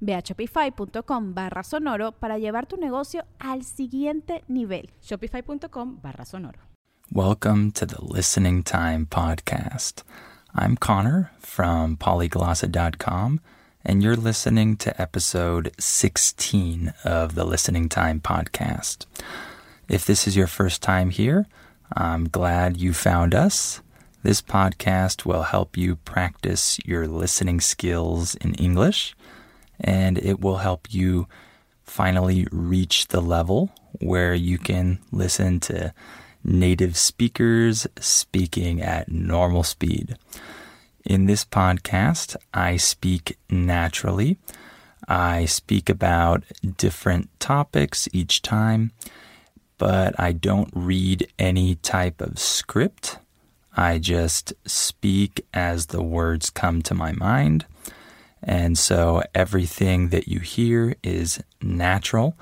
Ve a shopify.com barra sonoro para llevar tu negocio al siguiente nivel. Shopify.com barra sonoro. Welcome to the Listening Time Podcast. I'm Connor from polyglossa.com, and you're listening to episode 16 of the Listening Time Podcast. If this is your first time here, I'm glad you found us. This podcast will help you practice your listening skills in English and it will help you finally reach the level where you can listen to native speakers speaking at normal speed. In this podcast, I speak naturally. I speak about different topics each time, but I don't read any type of script. I just speak as the words come to my mind. And so everything that you hear is natural,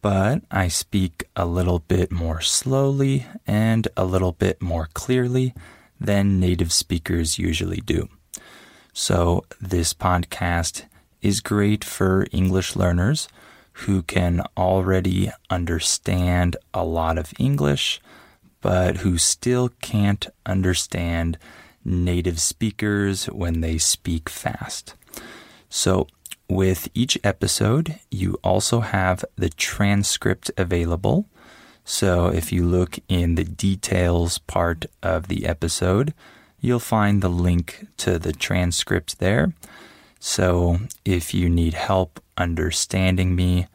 but I speak a little bit more slowly and a little bit more clearly than native speakers usually do. So this podcast is great for English learners who can already understand a lot of English, but who still can't understand native speakers when they speak fast. So, with each episode, you also have the transcript available. So, if you look in the details part of the episode, you'll find the link to the transcript there. So, if you need help understanding me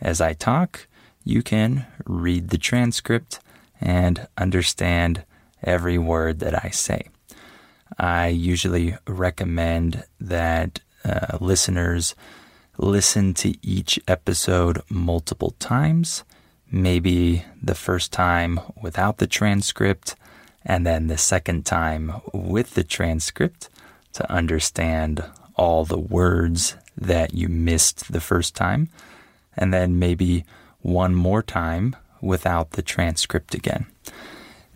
as I talk, you can read the transcript and understand every word that I say. I usually recommend that uh, listeners listen to each episode multiple times. Maybe the first time without the transcript, and then the second time with the transcript to understand all the words that you missed the first time, and then maybe one more time without the transcript again.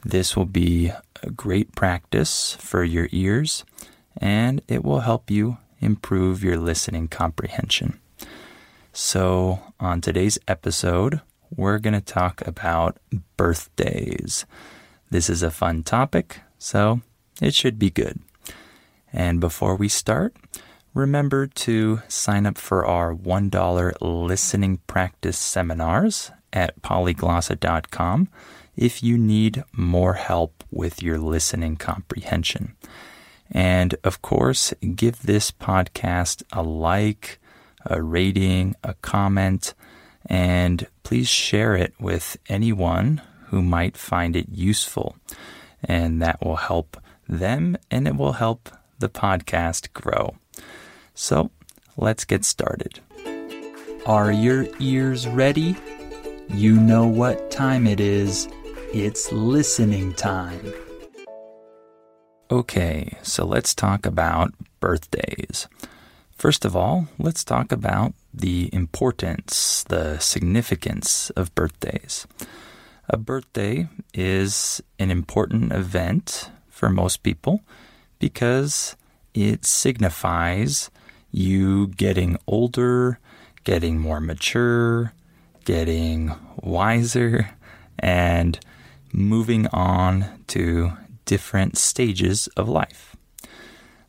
This will be a great practice for your ears, and it will help you improve your listening comprehension. So, on today's episode, we're going to talk about birthdays. This is a fun topic, so it should be good. And before we start, remember to sign up for our $1 listening practice seminars at polyglossa.com if you need more help with your listening comprehension. And of course, give this podcast a like, a rating, a comment, and please share it with anyone who might find it useful. And that will help them and it will help the podcast grow. So let's get started. Are your ears ready? You know what time it is. It's listening time. Okay, so let's talk about birthdays. First of all, let's talk about the importance, the significance of birthdays. A birthday is an important event for most people because it signifies you getting older, getting more mature, getting wiser, and moving on to different stages of life.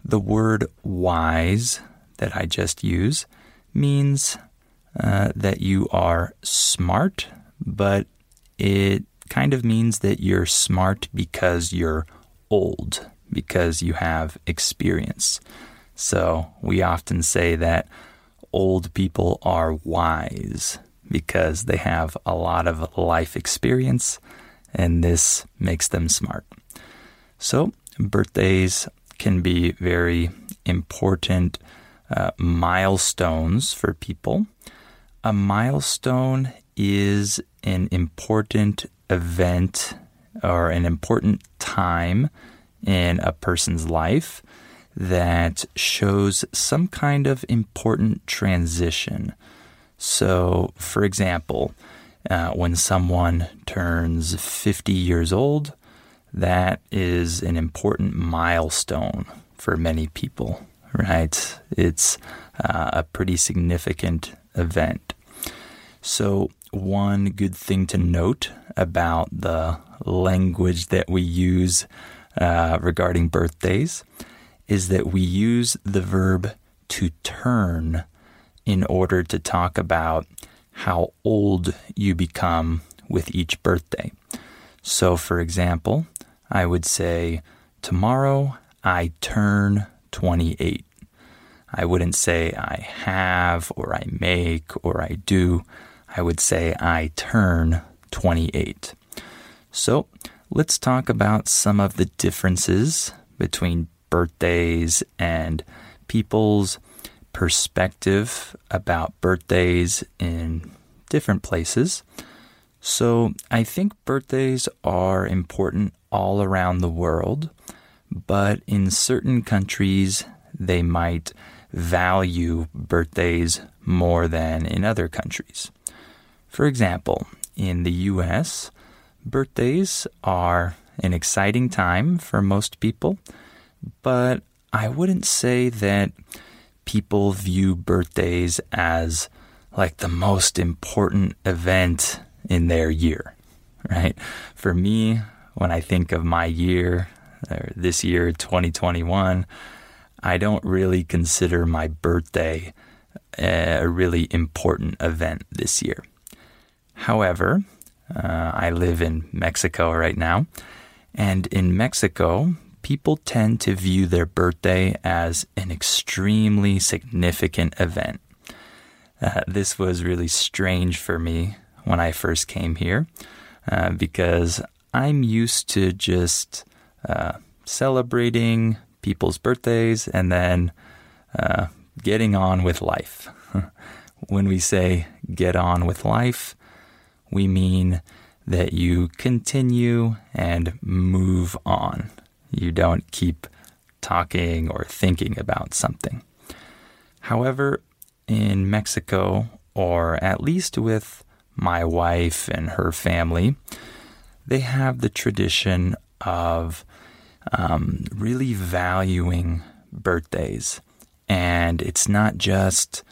The word wise that I just use means uh, that you are smart, but it kind of means that you're smart because you're old, because you have experience. So we often say that old people are wise because they have a lot of life experience and this makes them smart. So, birthdays can be very important uh, milestones for people. A milestone is an important event or an important time in a person's life that shows some kind of important transition. So, for example, uh, when someone turns 50 years old, that is an important milestone for many people, right? It's uh, a pretty significant event. So, one good thing to note about the language that we use uh, regarding birthdays is that we use the verb to turn in order to talk about how old you become with each birthday. So, for example, I would say, Tomorrow I turn 28. I wouldn't say I have or I make or I do. I would say I turn 28. So, let's talk about some of the differences between birthdays and people's perspective about birthdays in different places. So I think birthdays are important all around the world, but in certain countries, they might value birthdays more than in other countries. For example, in the US, birthdays are an exciting time for most people, but I wouldn't say that people view birthdays as like the most important event in their year, right? For me, when I think of my year, or this year, 2021, I don't really consider my birthday a really important event this year. However, uh, I live in Mexico right now, and in Mexico, people tend to view their birthday as an extremely significant event. Uh, this was really strange for me when I first came here uh, because I'm used to just uh, celebrating people's birthdays and then uh, getting on with life. when we say get on with life, we mean that you continue and move on. You don't keep talking or thinking about something. However, in Mexico, or at least with my wife and her family, they have the tradition of um, really valuing birthdays. And it's not just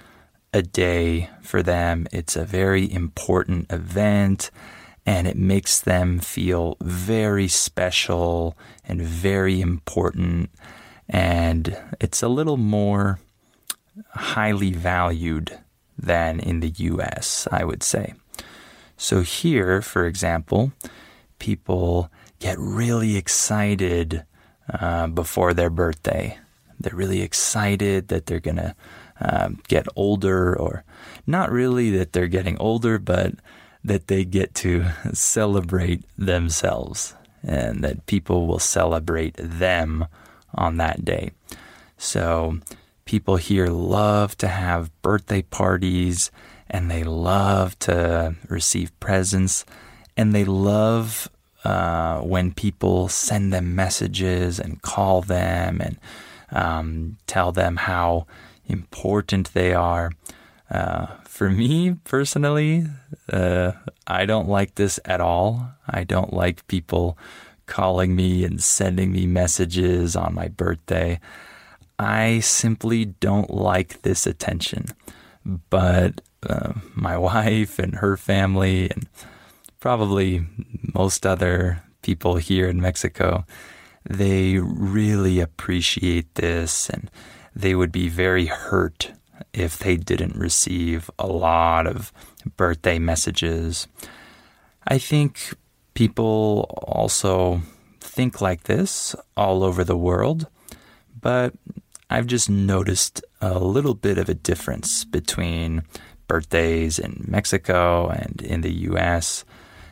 a day for them, it's a very important event and it makes them feel very special and very important. And it's a little more highly valued than in the US, I would say. So, here, for example, people get really excited uh, before their birthday. They're really excited that they're going to um, get older, or not really that they're getting older, but that they get to celebrate themselves and that people will celebrate them on that day. So, people here love to have birthday parties and they love to receive presents and they love uh, when people send them messages and call them and um, tell them how important they are. Uh, for me personally, uh, I don't like this at all. I don't like people calling me and sending me messages on my birthday. I simply don't like this attention. But uh, my wife and her family, and probably most other people here in Mexico, they really appreciate this and they would be very hurt if they didn't receive a lot of birthday messages. I think People also think like this all over the world, but I've just noticed a little bit of a difference between birthdays in Mexico and in the US,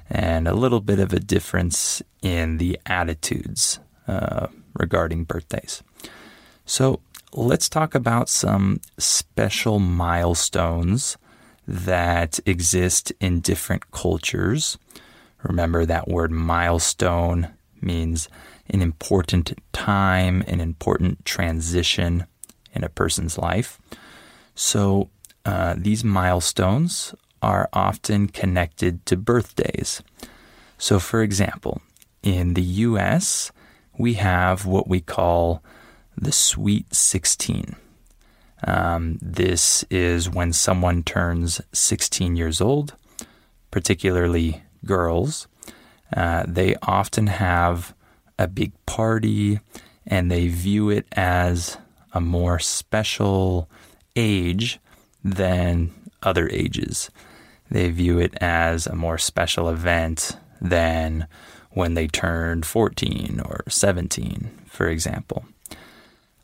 and a little bit of a difference in the attitudes uh, regarding birthdays. So let's talk about some special milestones that exist in different cultures. Remember that word milestone means an important time, an important transition in a person's life. So uh, these milestones are often connected to birthdays. So, for example, in the US, we have what we call the Sweet 16. Um, this is when someone turns 16 years old, particularly girls. Uh, they often have a big party and they view it as a more special age than other ages. They view it as a more special event than when they turned 14 or 17, for example.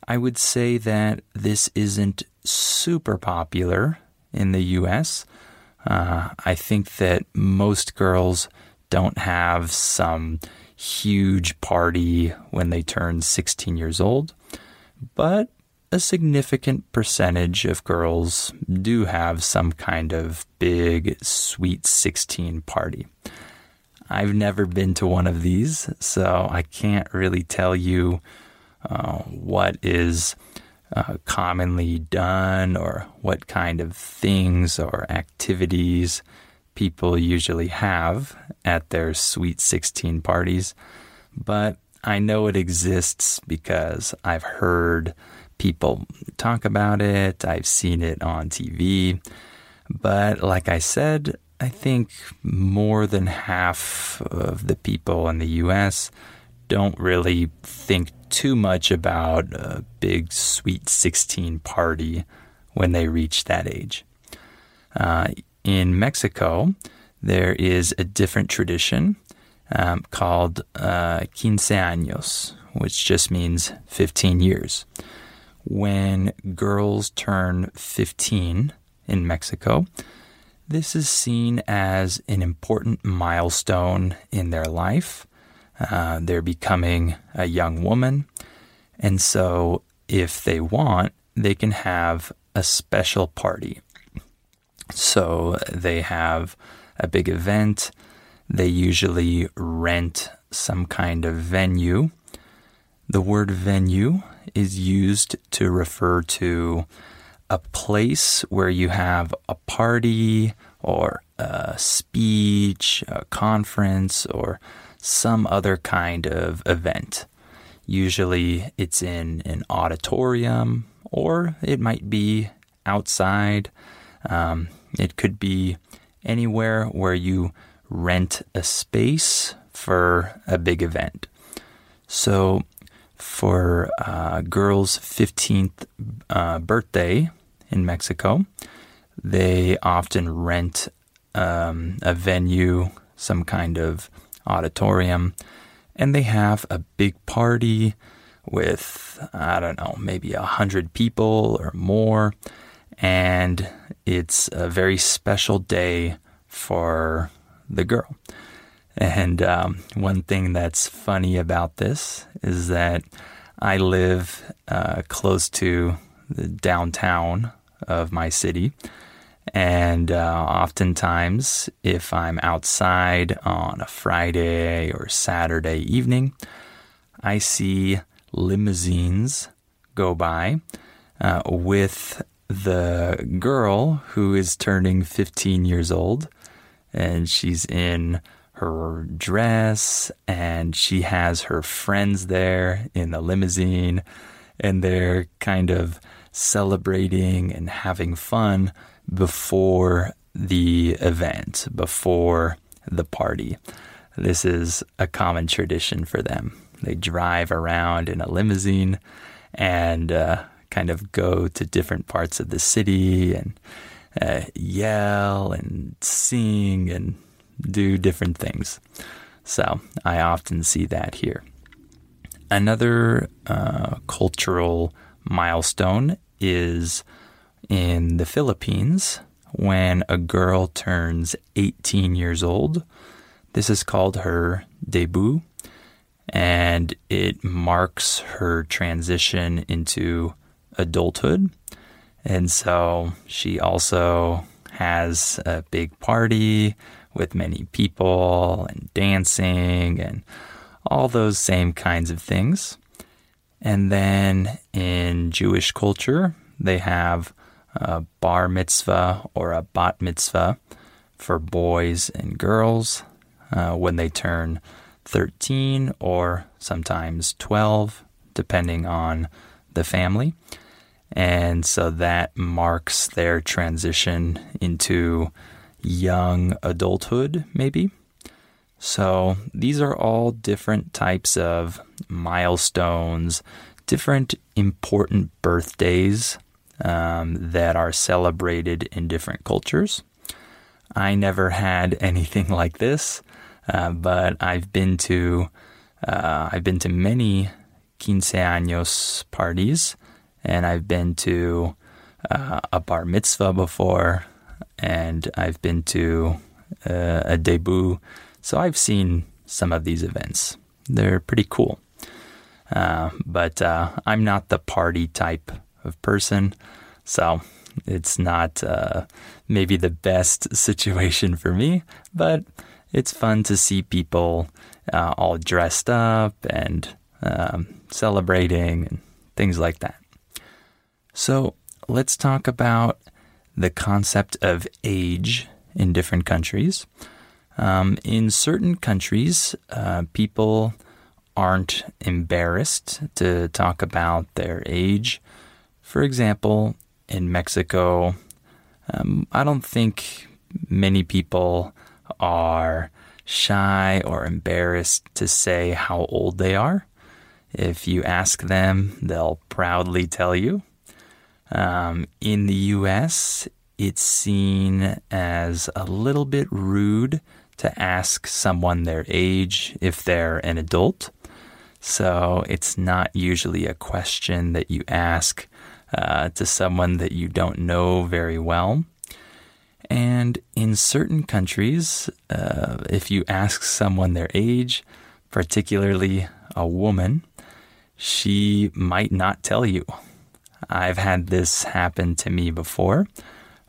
I would say that this isn't super popular in the US. Uh, I think that most girls don't have some huge party when they turn 16 years old, but a significant percentage of girls do have some kind of big, sweet 16 party. I've never been to one of these, so I can't really tell you uh, what is uh, commonly done or what kind of things or activities people usually have at their Sweet 16 parties. But I know it exists because I've heard people talk about it, I've seen it on TV. But like I said, I think more than half of the people in the US don't really think too much about a big sweet 16 party when they reach that age. Uh, in Mexico, there is a different tradition um, called uh, quince años, which just means 15 years when girls turn 15 in Mexico. This is seen as an important milestone in their life. Uh, they're becoming a young woman. And so, if they want, they can have a special party. So, they have a big event. They usually rent some kind of venue. The word venue is used to refer to a place where you have a party or a speech, a conference, or some other kind of event. Usually it's in an auditorium or it might be outside. Um, it could be anywhere where you rent a space for a big event. So for uh, girls' 15th uh, birthday in Mexico. They often rent um, a venue, some kind of auditorium, and they have a big party with, I don't know, maybe a hundred people or more. And it's a very special day for the girl. And um, one thing that's funny about this is that I live uh, close to the downtown of my city. And uh, oftentimes, if I'm outside on a Friday or Saturday evening, I see limousines go by uh, with the girl who is turning 15 years old. And she's in her dress and she has her friends there in the limousine and they're kind of celebrating and having fun before the event, before the party. This is a common tradition for them. They drive around in a limousine and uh, kind of go to different parts of the city and uh, yell and sing and do different things. So I often see that here. Another uh, cultural milestone is in the Philippines when a girl turns 18 years old. This is called her debut, and it marks her transition into adulthood. And so she also has a big party with many people and dancing and all those same kinds of things. And then in Jewish culture, they have a bar mitzvah or a bat mitzvah for boys and girls uh, when they turn 13 or sometimes 12, depending on the family. And so that marks their transition into young adulthood, maybe. So these are all different types of milestones, different important birthdays um, that are celebrated in different cultures. I never had anything like this, uh, but I've been to uh, I've been to many quince años parties, and I've been to uh, a bar mitzvah before, and I've been to uh, a debut. So I've seen some of these events. They're pretty cool. Uh, but uh, I'm not the party type of person. So it's not uh, maybe the best situation for me, but it's fun to see people uh, all dressed up and um, celebrating and things like that. So let's talk about the concept of age in different countries. Um, in certain countries, uh, people aren't embarrassed to talk about their age. For example, in Mexico, um, I don't think many people are shy or embarrassed to say how old they are. If you ask them, they'll proudly tell you. Um, in the US, it's seen as a little bit rude to ask someone their age if they're an adult. So it's not usually a question that you ask uh, to someone that you don't know very well. And in certain countries, uh, if you ask someone their age, particularly a woman, she might not tell you. I've had this happen to me before.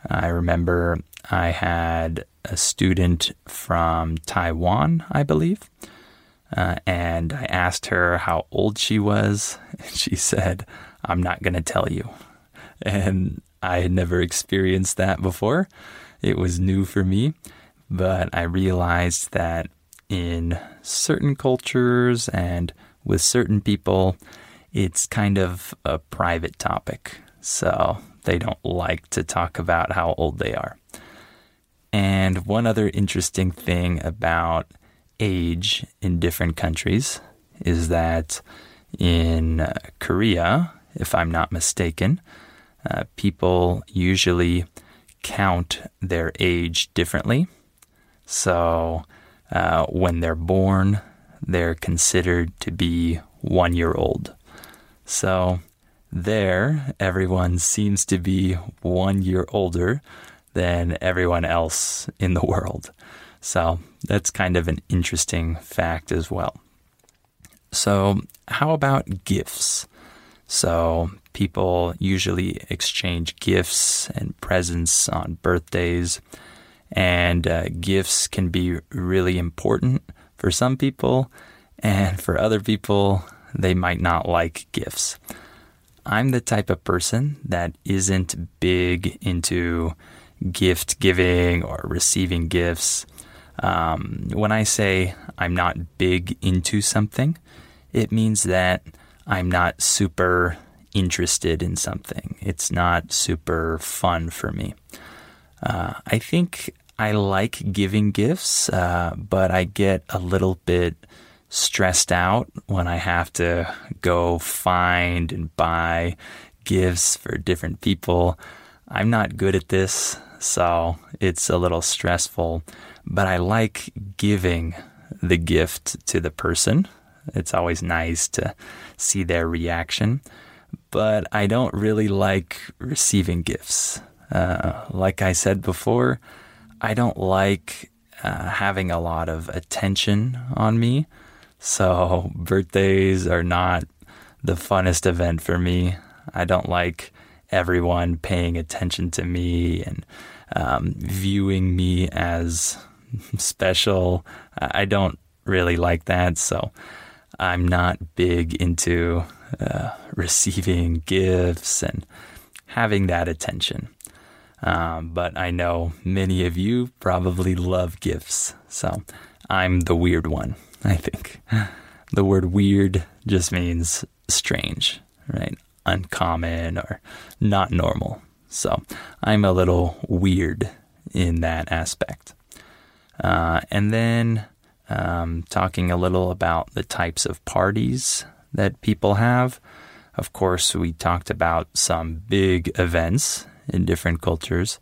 I remember I had a student from Taiwan, I believe, uh, and I asked her how old she was. And she said, I'm not going to tell you. And I had never experienced that before. It was new for me, but I realized that in certain cultures and with certain people, it's kind of a private topic. So they don't like to talk about how old they are. And one other interesting thing about age in different countries is that in uh, Korea, if I'm not mistaken, uh, people usually count their age differently. So uh, when they're born, they're considered to be one year old. So there, everyone seems to be one year older than everyone else in the world. So that's kind of an interesting fact as well. So, how about gifts? So, people usually exchange gifts and presents on birthdays, and uh, gifts can be really important for some people, and for other people, they might not like gifts. I'm the type of person that isn't big into gift giving or receiving gifts. Um, when I say I'm not big into something, it means that I'm not super interested in something. It's not super fun for me. Uh, I think I like giving gifts, uh, but I get a little bit stressed out when I have to go find and buy gifts for different people. I'm not good at this, so it's a little stressful, but I like giving the gift to the person. It's always nice to see their reaction, but I don't really like receiving gifts. Uh, like I said before, I don't like uh, having a lot of attention on me. So, birthdays are not the funnest event for me. I don't like everyone paying attention to me and um, viewing me as special. I don't really like that. So, I'm not big into uh, receiving gifts and having that attention. Um, but I know many of you probably love gifts. So I'm the weird one, I think. The word weird just means strange, right? Uncommon or not normal. So I'm a little weird in that aspect. Uh, and then um, talking a little about the types of parties that people have. Of course, we talked about some big events in different cultures,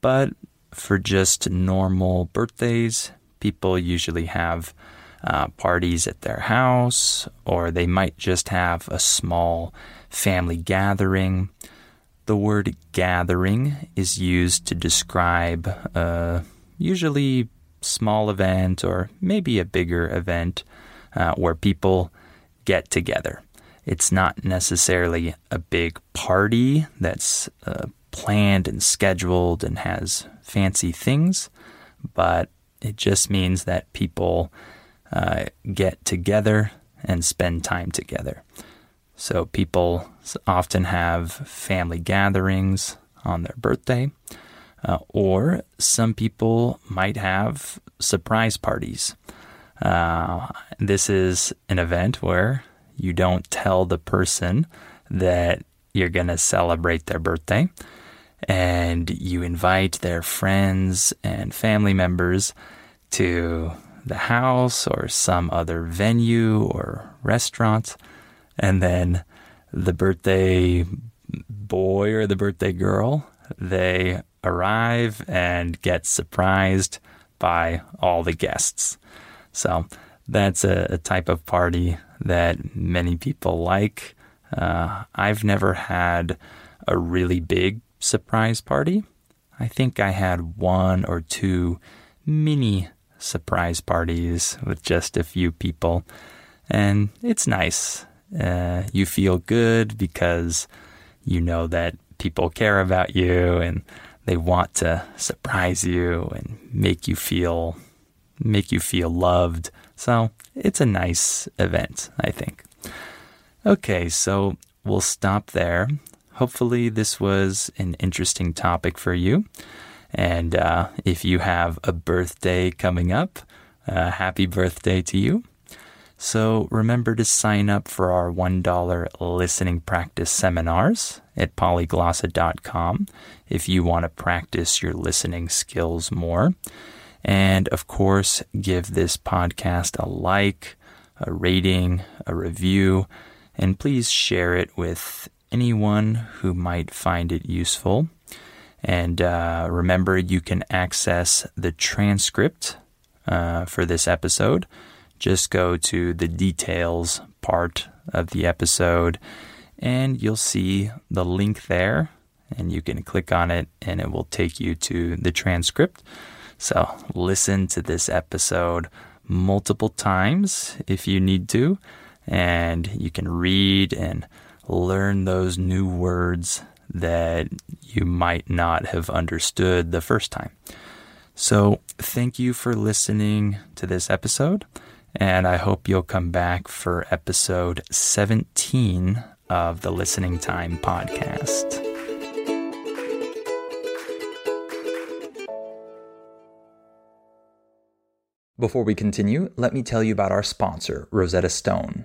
but for just normal birthdays, people usually have uh, parties at their house, or they might just have a small family gathering. The word gathering is used to describe a usually small event or maybe a bigger event uh, where people get together. It's not necessarily a big party that's uh, planned and scheduled and has fancy things, but it just means that people uh, get together and spend time together. So people often have family gatherings on their birthday, uh, or some people might have surprise parties. Uh, this is an event where you don't tell the person that you're going to celebrate their birthday and you invite their friends and family members to the house or some other venue or restaurant. And then the birthday boy or the birthday girl, they arrive and get surprised by all the guests. So that's a, a type of party that many people like. Uh, I've never had a really big surprise party. I think I had one or two mini surprise parties with just a few people, and it's nice. Uh, you feel good because you know that people care about you and they want to surprise you and make you feel make you feel loved. So it's a nice event, I think. Okay, so we'll stop there. Hopefully, this was an interesting topic for you. And uh, if you have a birthday coming up, uh, happy birthday to you. So remember to sign up for our $1 listening practice seminars at polyglossa.com if you want to practice your listening skills more. And of course, give this podcast a like, a rating, a review, and please share it with anyone who might find it useful. And uh, remember, you can access the transcript uh, for this episode. Just go to the details part of the episode, and you'll see the link there. And you can click on it, and it will take you to the transcript. So, listen to this episode multiple times if you need to, and you can read and learn those new words that you might not have understood the first time. So, thank you for listening to this episode, and I hope you'll come back for episode 17 of the Listening Time podcast. Before we continue, let me tell you about our sponsor, Rosetta Stone.